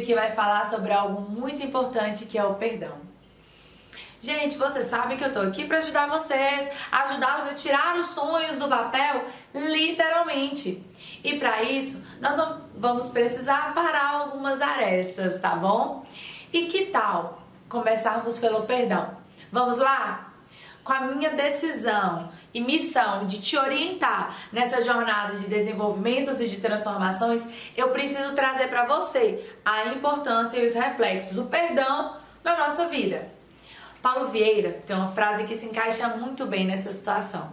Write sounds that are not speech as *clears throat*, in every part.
que vai falar sobre algo muito importante que é o perdão. Gente, vocês sabem que eu tô aqui para ajudar vocês, ajudá-los a tirar os sonhos do papel, literalmente. E para isso, nós vamos precisar parar algumas arestas, tá bom? E que tal começarmos pelo perdão? Vamos lá? Com a minha decisão e missão de te orientar nessa jornada de desenvolvimentos e de transformações, eu preciso trazer para você a importância e os reflexos do perdão na nossa vida. Paulo Vieira tem uma frase que se encaixa muito bem nessa situação.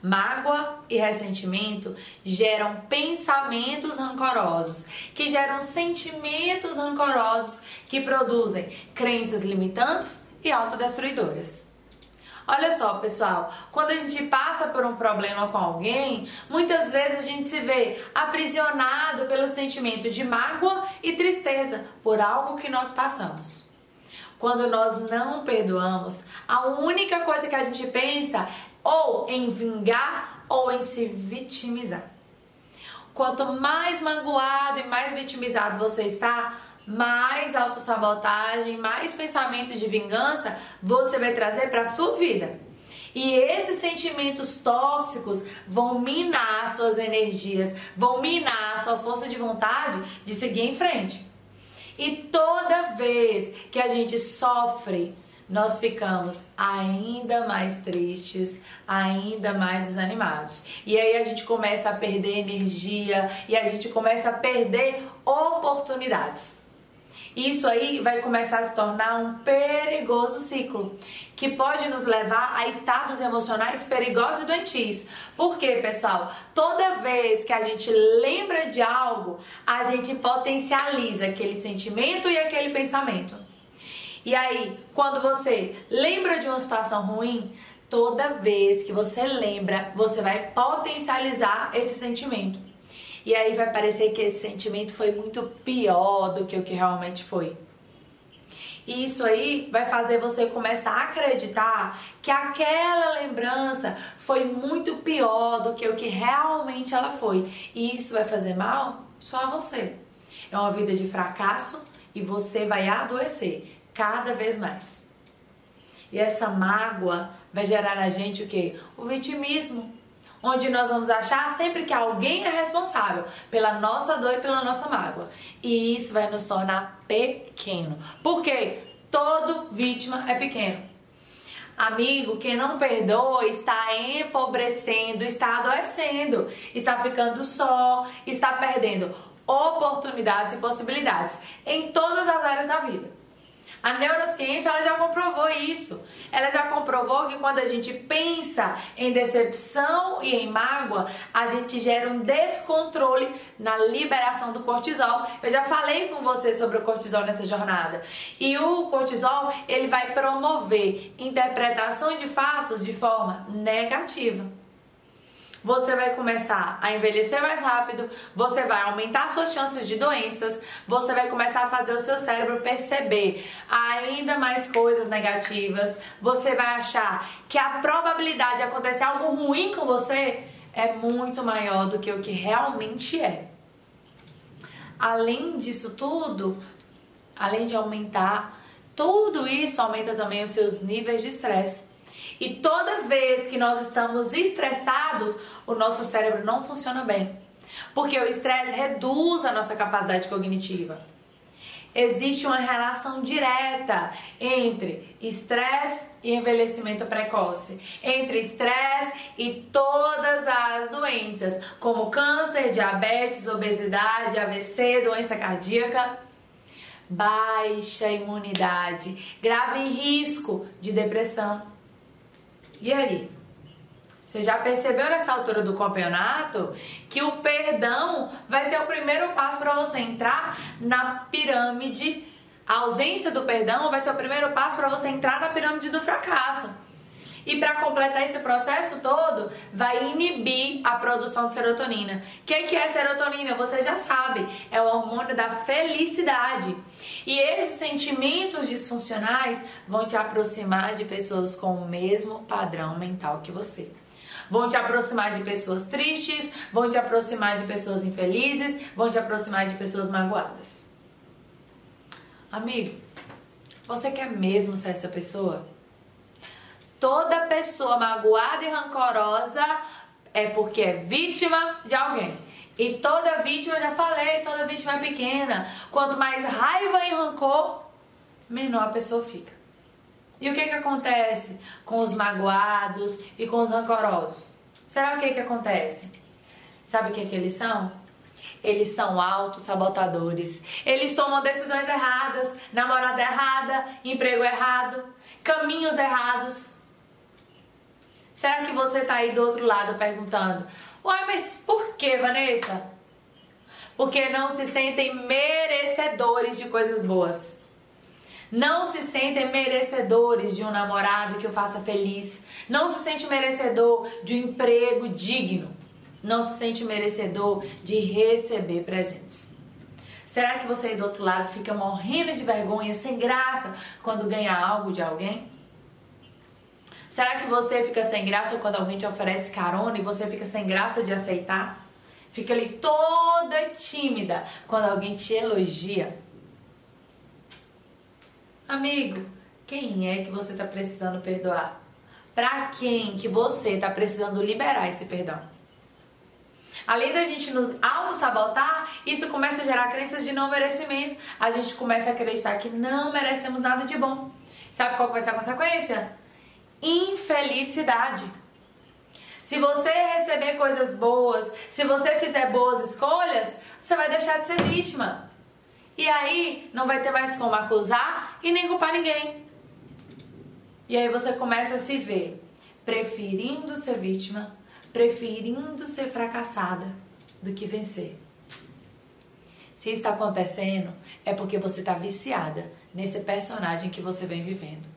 Mágoa e ressentimento geram pensamentos rancorosos, que geram sentimentos rancorosos que produzem crenças limitantes e autodestruidoras. Olha só, pessoal, quando a gente passa por um problema com alguém, muitas vezes a gente se vê aprisionado pelo sentimento de mágoa e tristeza por algo que nós passamos. Quando nós não perdoamos, a única coisa que a gente pensa ou em vingar ou em se vitimizar. Quanto mais magoado e mais vitimizado você está, mais autossabotagem, mais pensamento de vingança você vai trazer para sua vida. E esses sentimentos tóxicos vão minar suas energias, vão minar sua força de vontade de seguir em frente. E toda vez que a gente sofre, nós ficamos ainda mais tristes, ainda mais desanimados. E aí a gente começa a perder energia e a gente começa a perder oportunidades. Isso aí vai começar a se tornar um perigoso ciclo que pode nos levar a estados emocionais perigosos e doentios. Por quê, pessoal? Toda vez que a gente lembra de algo, a gente potencializa aquele sentimento e aquele pensamento. E aí, quando você lembra de uma situação ruim, toda vez que você lembra, você vai potencializar esse sentimento. E aí vai parecer que esse sentimento foi muito pior do que o que realmente foi. E isso aí vai fazer você começar a acreditar que aquela lembrança foi muito pior do que o que realmente ela foi. E isso vai fazer mal só a você. É uma vida de fracasso e você vai adoecer cada vez mais. E essa mágoa vai gerar na gente o que? O vitimismo onde nós vamos achar sempre que alguém é responsável pela nossa dor e pela nossa mágoa. E isso vai nos tornar pequeno. Porque todo vítima é pequeno. Amigo, quem não perdoa está empobrecendo, está adoecendo, está ficando só, está perdendo oportunidades e possibilidades em todas as áreas da vida. A neurociência ela já comprovou isso. Ela já comprovou que quando a gente pensa em decepção e em mágoa, a gente gera um descontrole na liberação do cortisol. Eu já falei com você sobre o cortisol nessa jornada. E o cortisol, ele vai promover interpretação de fatos de forma negativa você vai começar a envelhecer mais rápido, você vai aumentar suas chances de doenças, você vai começar a fazer o seu cérebro perceber ainda mais coisas negativas, você vai achar que a probabilidade de acontecer algo ruim com você é muito maior do que o que realmente é. Além disso tudo, além de aumentar, tudo isso aumenta também os seus níveis de estresse. E toda vez que nós estamos estressados, o nosso cérebro não funciona bem. Porque o estresse reduz a nossa capacidade cognitiva. Existe uma relação direta entre estresse e envelhecimento precoce, entre estresse e todas as doenças, como câncer, diabetes, obesidade, AVC, doença cardíaca, baixa imunidade, grave risco de depressão. E aí? Você já percebeu nessa altura do campeonato que o perdão vai ser o primeiro passo para você entrar na pirâmide. A ausência do perdão vai ser o primeiro passo para você entrar na pirâmide do fracasso. E para completar esse processo todo, vai inibir a produção de serotonina. O que, que é serotonina? Você já sabe, é o hormônio da felicidade. E esses sentimentos disfuncionais vão te aproximar de pessoas com o mesmo padrão mental que você vão te aproximar de pessoas tristes, vão te aproximar de pessoas infelizes, vão te aproximar de pessoas magoadas. Amigo, você quer mesmo ser essa pessoa? Toda pessoa magoada e rancorosa é porque é vítima de alguém. E toda vítima, já falei, toda vítima é pequena. Quanto mais raiva e rancor, menor a pessoa fica. E o que que acontece com os magoados e com os rancorosos? Será o que que acontece? Sabe o que que eles são? Eles são autossabotadores. Eles tomam decisões erradas, namorada errada, emprego errado, caminhos errados. Será que você está aí do outro lado perguntando: Uai, mas por que, Vanessa? Porque não se sentem merecedores de coisas boas. Não se sentem merecedores de um namorado que o faça feliz. Não se sente merecedor de um emprego digno. Não se sente merecedor de receber presentes. Será que você aí do outro lado fica morrendo de vergonha, sem graça, quando ganha algo de alguém? Será que você fica sem graça quando alguém te oferece carona e você fica sem graça de aceitar? Fica ali toda tímida quando alguém te elogia? Amigo, quem é que você está precisando perdoar? Para quem que você está precisando liberar esse perdão? Além da gente nos auto-sabotar, isso começa a gerar crenças de não merecimento. A gente começa a acreditar que não merecemos nada de bom. Sabe qual vai ser a consequência? Infelicidade. Se você receber coisas boas, se você fizer boas escolhas, você vai deixar de ser vítima. E aí não vai ter mais como acusar e nem culpar ninguém. E aí você começa a se ver preferindo ser vítima, preferindo ser fracassada do que vencer. Se está acontecendo, é porque você está viciada nesse personagem que você vem vivendo.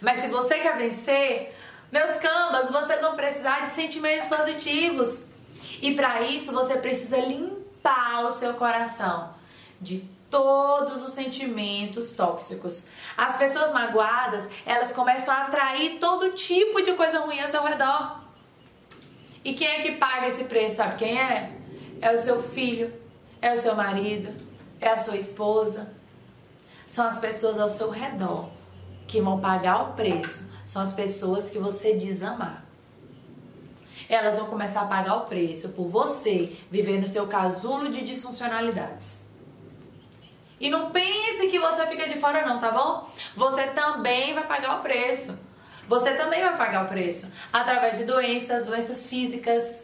Mas se você quer vencer, meus cambas, vocês vão precisar de sentimentos positivos. E para isso você precisa limpar o seu coração de todos os sentimentos tóxicos. As pessoas magoadas, elas começam a atrair todo tipo de coisa ruim ao seu redor. E quem é que paga esse preço? Sabe quem é? É o seu filho, é o seu marido, é a sua esposa. São as pessoas ao seu redor que vão pagar o preço são as pessoas que você desamar. Elas vão começar a pagar o preço por você viver no seu casulo de disfuncionalidades. E não pense que você fica de fora não, tá bom? Você também vai pagar o preço. Você também vai pagar o preço através de doenças, doenças físicas,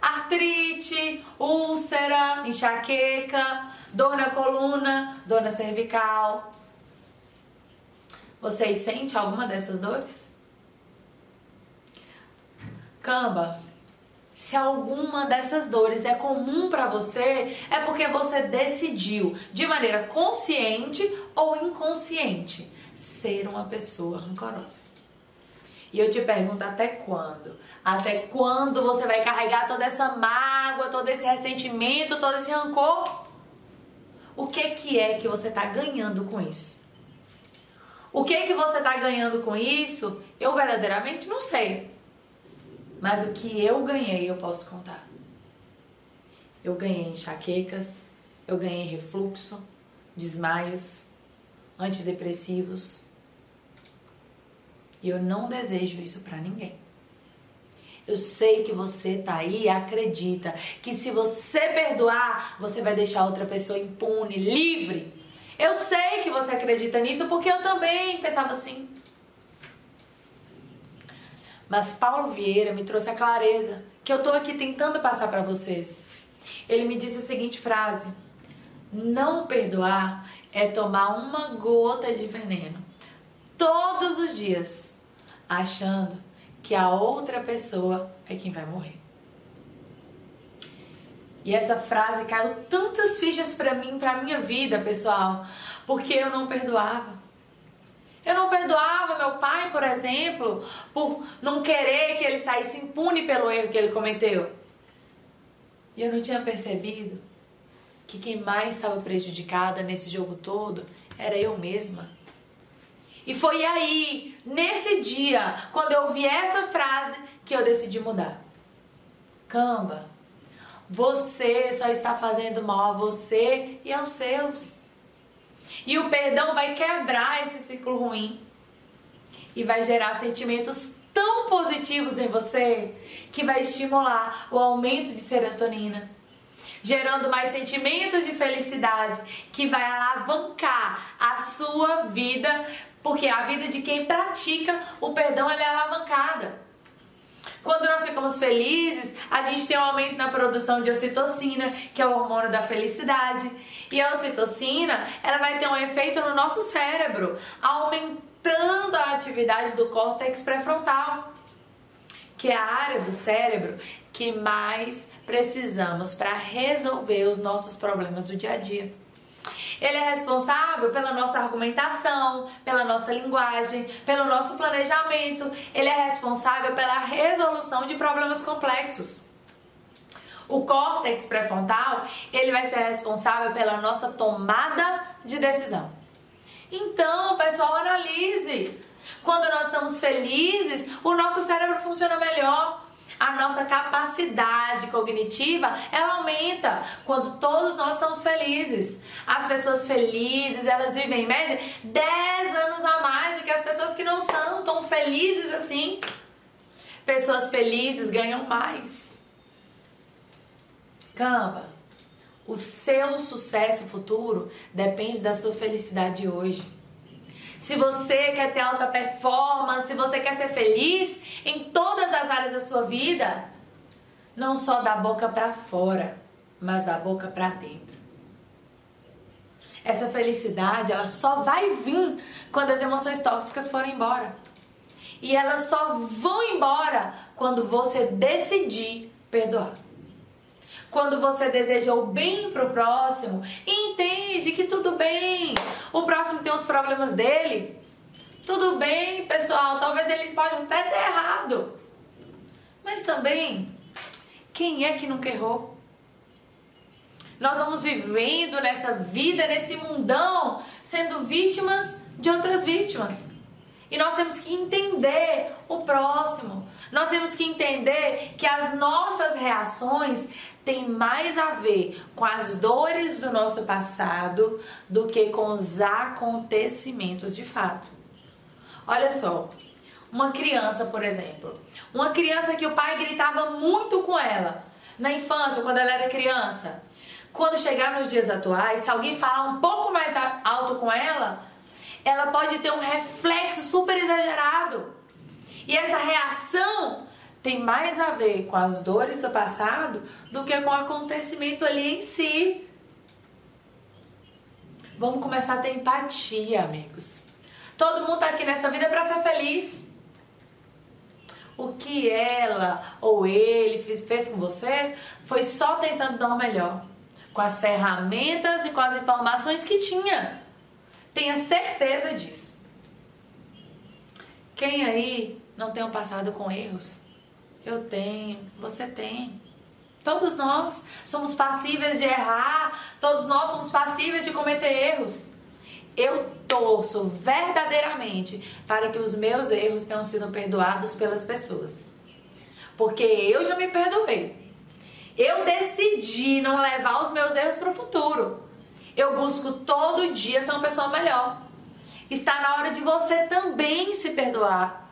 artrite, úlcera, enxaqueca, dor na coluna, dor na cervical, vocês sentem alguma dessas dores? Camba, se alguma dessas dores é comum para você, é porque você decidiu, de maneira consciente ou inconsciente, ser uma pessoa rancorosa. E eu te pergunto até quando? Até quando você vai carregar toda essa mágoa, todo esse ressentimento, todo esse rancor? O que que é que você está ganhando com isso? O que que você está ganhando com isso? Eu verdadeiramente não sei. Mas o que eu ganhei, eu posso contar. Eu ganhei enxaquecas, eu ganhei refluxo, desmaios, antidepressivos. E eu não desejo isso para ninguém. Eu sei que você tá aí e acredita que se você perdoar, você vai deixar outra pessoa impune, livre eu sei que você acredita nisso porque eu também pensava assim. Mas Paulo Vieira me trouxe a clareza que eu tô aqui tentando passar para vocês. Ele me disse a seguinte frase: Não perdoar é tomar uma gota de veneno todos os dias, achando que a outra pessoa é quem vai morrer. E essa frase caiu tantas fichas para mim, para minha vida, pessoal, porque eu não perdoava. Eu não perdoava meu pai, por exemplo, por não querer que ele saísse impune pelo erro que ele cometeu. E eu não tinha percebido que quem mais estava prejudicada nesse jogo todo era eu mesma. E foi aí, nesse dia, quando eu ouvi essa frase, que eu decidi mudar. Camba, você só está fazendo mal a você e aos seus. E o perdão vai quebrar esse ciclo ruim e vai gerar sentimentos tão positivos em você que vai estimular o aumento de serotonina, gerando mais sentimentos de felicidade, que vai alavancar a sua vida, porque a vida de quem pratica o perdão é alavancada. Quando nós ficamos felizes, a gente tem um aumento na produção de ocitocina, que é o hormônio da felicidade. E a ocitocina, ela vai ter um efeito no nosso cérebro, aumentando a atividade do córtex pré-frontal, que é a área do cérebro que mais precisamos para resolver os nossos problemas do dia a dia. Ele é responsável pela nossa argumentação, pela nossa linguagem, pelo nosso planejamento. Ele é responsável pela resolução de problemas complexos. O córtex pré-frontal, ele vai ser responsável pela nossa tomada de decisão. Então, pessoal, analise. Quando nós estamos felizes, o nosso cérebro funciona melhor a nossa capacidade cognitiva ela aumenta quando todos nós somos felizes. As pessoas felizes, elas vivem em média 10 anos a mais do que as pessoas que não são tão felizes assim. Pessoas felizes ganham mais. Camba, o seu sucesso futuro depende da sua felicidade hoje se você quer ter alta performance, se você quer ser feliz em todas as áreas da sua vida, não só da boca para fora, mas da boca para dentro. Essa felicidade, ela só vai vir quando as emoções tóxicas forem embora. E elas só vão embora quando você decidir perdoar. Quando você deseja o bem pro próximo, entende que tudo bem. O próximo tem os problemas dele. Tudo bem, pessoal. Talvez ele pode até ter errado. Mas também, quem é que nunca errou? Nós vamos vivendo nessa vida, nesse mundão, sendo vítimas de outras vítimas. E nós temos que entender o próximo. Nós temos que entender que as nossas reações tem mais a ver com as dores do nosso passado do que com os acontecimentos de fato. Olha só, uma criança, por exemplo, uma criança que o pai gritava muito com ela na infância, quando ela era criança. Quando chegar nos dias atuais, se alguém falar um pouco mais alto com ela, ela pode ter um reflexo super exagerado. E essa reação tem mais a ver com as dores do passado do que com o acontecimento ali em si. Vamos começar a ter empatia, amigos. Todo mundo tá aqui nessa vida para ser feliz. O que ela ou ele fez, fez com você foi só tentando dar o melhor, com as ferramentas e com as informações que tinha. Tenha certeza disso. Quem aí não tem um passado com erros? Eu tenho, você tem. Todos nós somos passíveis de errar, todos nós somos passíveis de cometer erros. Eu torço verdadeiramente para que os meus erros tenham sido perdoados pelas pessoas. Porque eu já me perdoei. Eu decidi não levar os meus erros para o futuro. Eu busco todo dia ser uma pessoa melhor. Está na hora de você também se perdoar.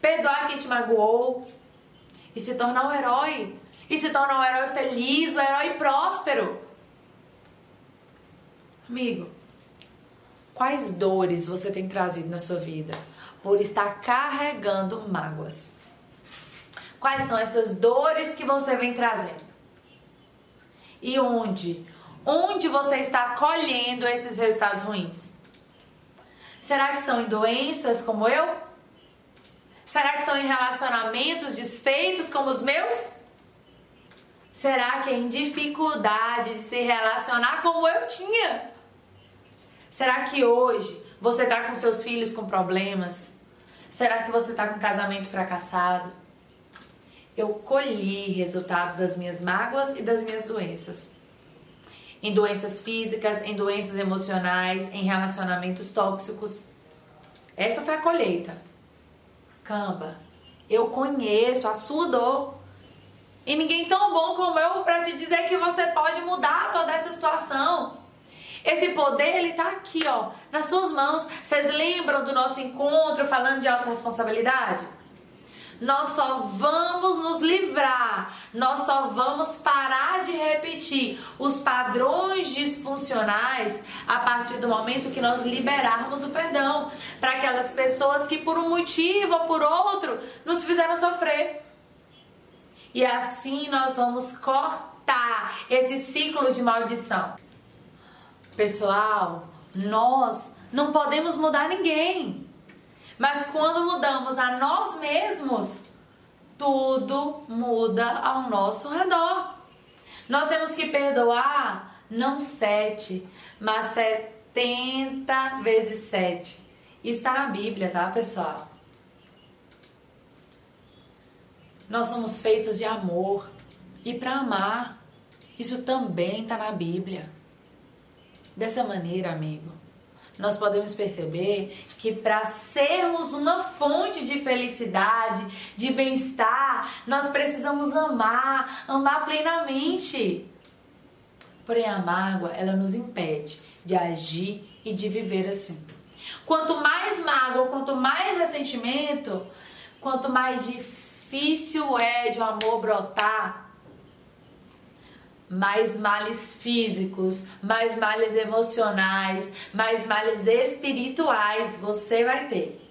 Perdoar quem te magoou, e se tornar um herói. E se tornar um herói feliz, um herói próspero. Amigo, quais dores você tem trazido na sua vida por estar carregando mágoas? Quais são essas dores que você vem trazendo? E onde? Onde você está colhendo esses resultados ruins? Será que são em doenças como eu? Será que são em relacionamentos desfeitos como os meus? Será que é em dificuldade de se relacionar como eu tinha? Será que hoje você está com seus filhos com problemas? Será que você está com um casamento fracassado? Eu colhi resultados das minhas mágoas e das minhas doenças. Em doenças físicas, em doenças emocionais, em relacionamentos tóxicos. Essa foi a colheita. Camba, eu conheço a sua dor. E ninguém tão bom como eu para te dizer que você pode mudar toda essa situação. Esse poder, ele tá aqui, ó, nas suas mãos. Vocês lembram do nosso encontro falando de autorresponsabilidade? Nós só vamos nos livrar, nós só vamos parar de repetir os padrões disfuncionais a partir do momento que nós liberarmos o perdão para aquelas pessoas que por um motivo ou por outro nos fizeram sofrer. E assim nós vamos cortar esse ciclo de maldição. Pessoal, nós não podemos mudar ninguém. Mas quando mudamos a nós mesmos, tudo muda ao nosso redor. Nós temos que perdoar não sete, mas setenta vezes sete. Isso está na Bíblia, tá, pessoal? Nós somos feitos de amor e para amar. Isso também está na Bíblia. Dessa maneira, amigo, nós podemos perceber que para sermos uma fonte de felicidade, de bem-estar, nós precisamos amar, amar plenamente. Porém, a mágoa, ela nos impede de agir e de viver assim. Quanto mais mágoa, quanto mais ressentimento, quanto mais difícil é de o um amor brotar, mais males físicos, mais males emocionais, mais males espirituais você vai ter.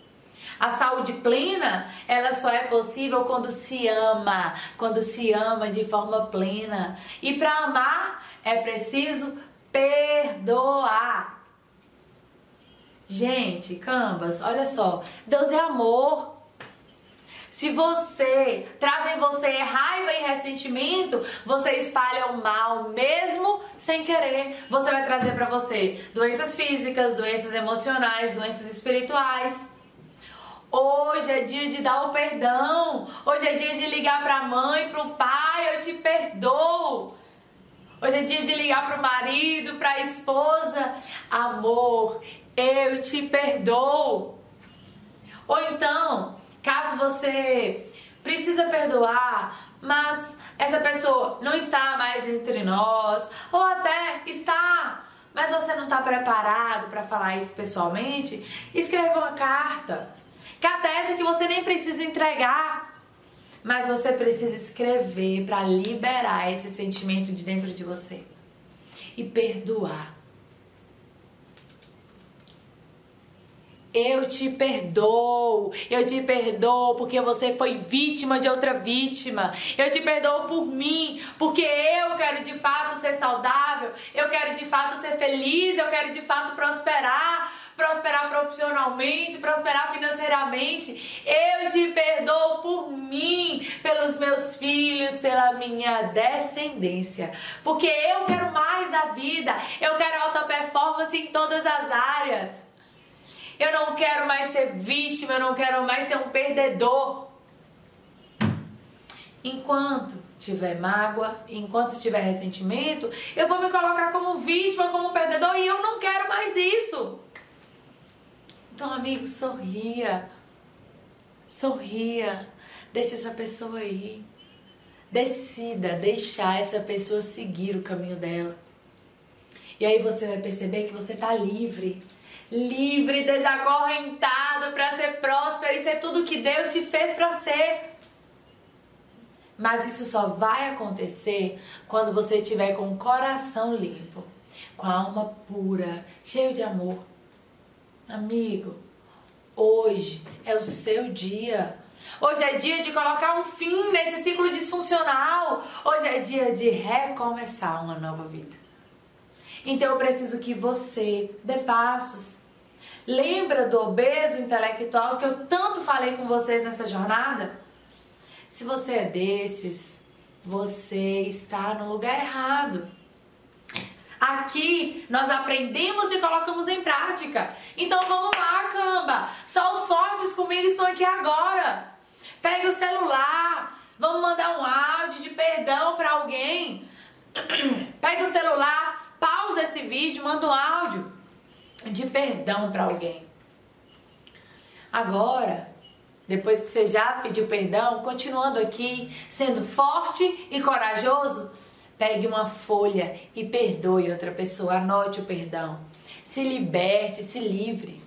A saúde plena, ela só é possível quando se ama, quando se ama de forma plena. E para amar é preciso perdoar. Gente, cambas, olha só, Deus é amor. Se você traz em você raiva e ressentimento, você espalha o mal mesmo sem querer. Você vai trazer para você doenças físicas, doenças emocionais, doenças espirituais. Hoje é dia de dar o perdão. Hoje é dia de ligar para a mãe, para o pai, eu te perdoo. Hoje é dia de ligar para o marido, para a esposa, amor, eu te perdoo. Ou então, Caso você precisa perdoar, mas essa pessoa não está mais entre nós, ou até está, mas você não está preparado para falar isso pessoalmente, escreva uma carta. Carta essa que você nem precisa entregar, mas você precisa escrever para liberar esse sentimento de dentro de você e perdoar. Eu te perdoo, eu te perdoo porque você foi vítima de outra vítima. Eu te perdoo por mim, porque eu quero de fato ser saudável, eu quero de fato ser feliz, eu quero de fato prosperar prosperar profissionalmente, prosperar financeiramente. Eu te perdoo por mim, pelos meus filhos, pela minha descendência. Porque eu quero mais da vida, eu quero alta performance em todas as áreas. Eu não quero mais ser vítima, eu não quero mais ser um perdedor. Enquanto tiver mágoa, enquanto tiver ressentimento, eu vou me colocar como vítima, como perdedor e eu não quero mais isso. Então, amigo, sorria. Sorria. Deixa essa pessoa aí. Decida deixar essa pessoa seguir o caminho dela. E aí você vai perceber que você está livre livre, desacorrentado para ser próspero e ser tudo que Deus te fez para ser. Mas isso só vai acontecer quando você estiver com o coração limpo, com a alma pura, cheio de amor. Amigo, hoje é o seu dia. Hoje é dia de colocar um fim nesse ciclo disfuncional. Hoje é dia de recomeçar uma nova vida. Então eu preciso que você dê passos. Lembra do obeso intelectual que eu tanto falei com vocês nessa jornada? Se você é desses, você está no lugar errado. Aqui nós aprendemos e colocamos em prática. Então vamos lá, camba. Só os fortes comigo estão aqui agora. Pegue o celular. Vamos mandar um áudio de perdão para alguém. *clears throat* Pegue o celular, pausa esse vídeo, manda um áudio de perdão para alguém. Agora, depois que você já pediu perdão, continuando aqui, sendo forte e corajoso, Pegue uma folha e perdoe outra pessoa, anote o perdão. Se liberte, se livre.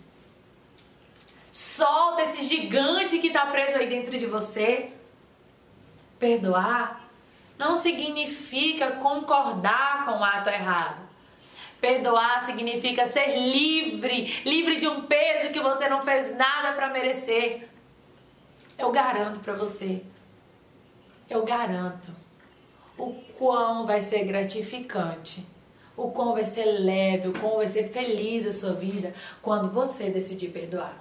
Solta esse gigante que está preso aí dentro de você. Perdoar não significa concordar com o ato errado. Perdoar significa ser livre, livre de um peso que você não fez nada para merecer. Eu garanto para você. Eu garanto o quão vai ser gratificante, o quão vai ser leve, o quão vai ser feliz a sua vida quando você decidir perdoar.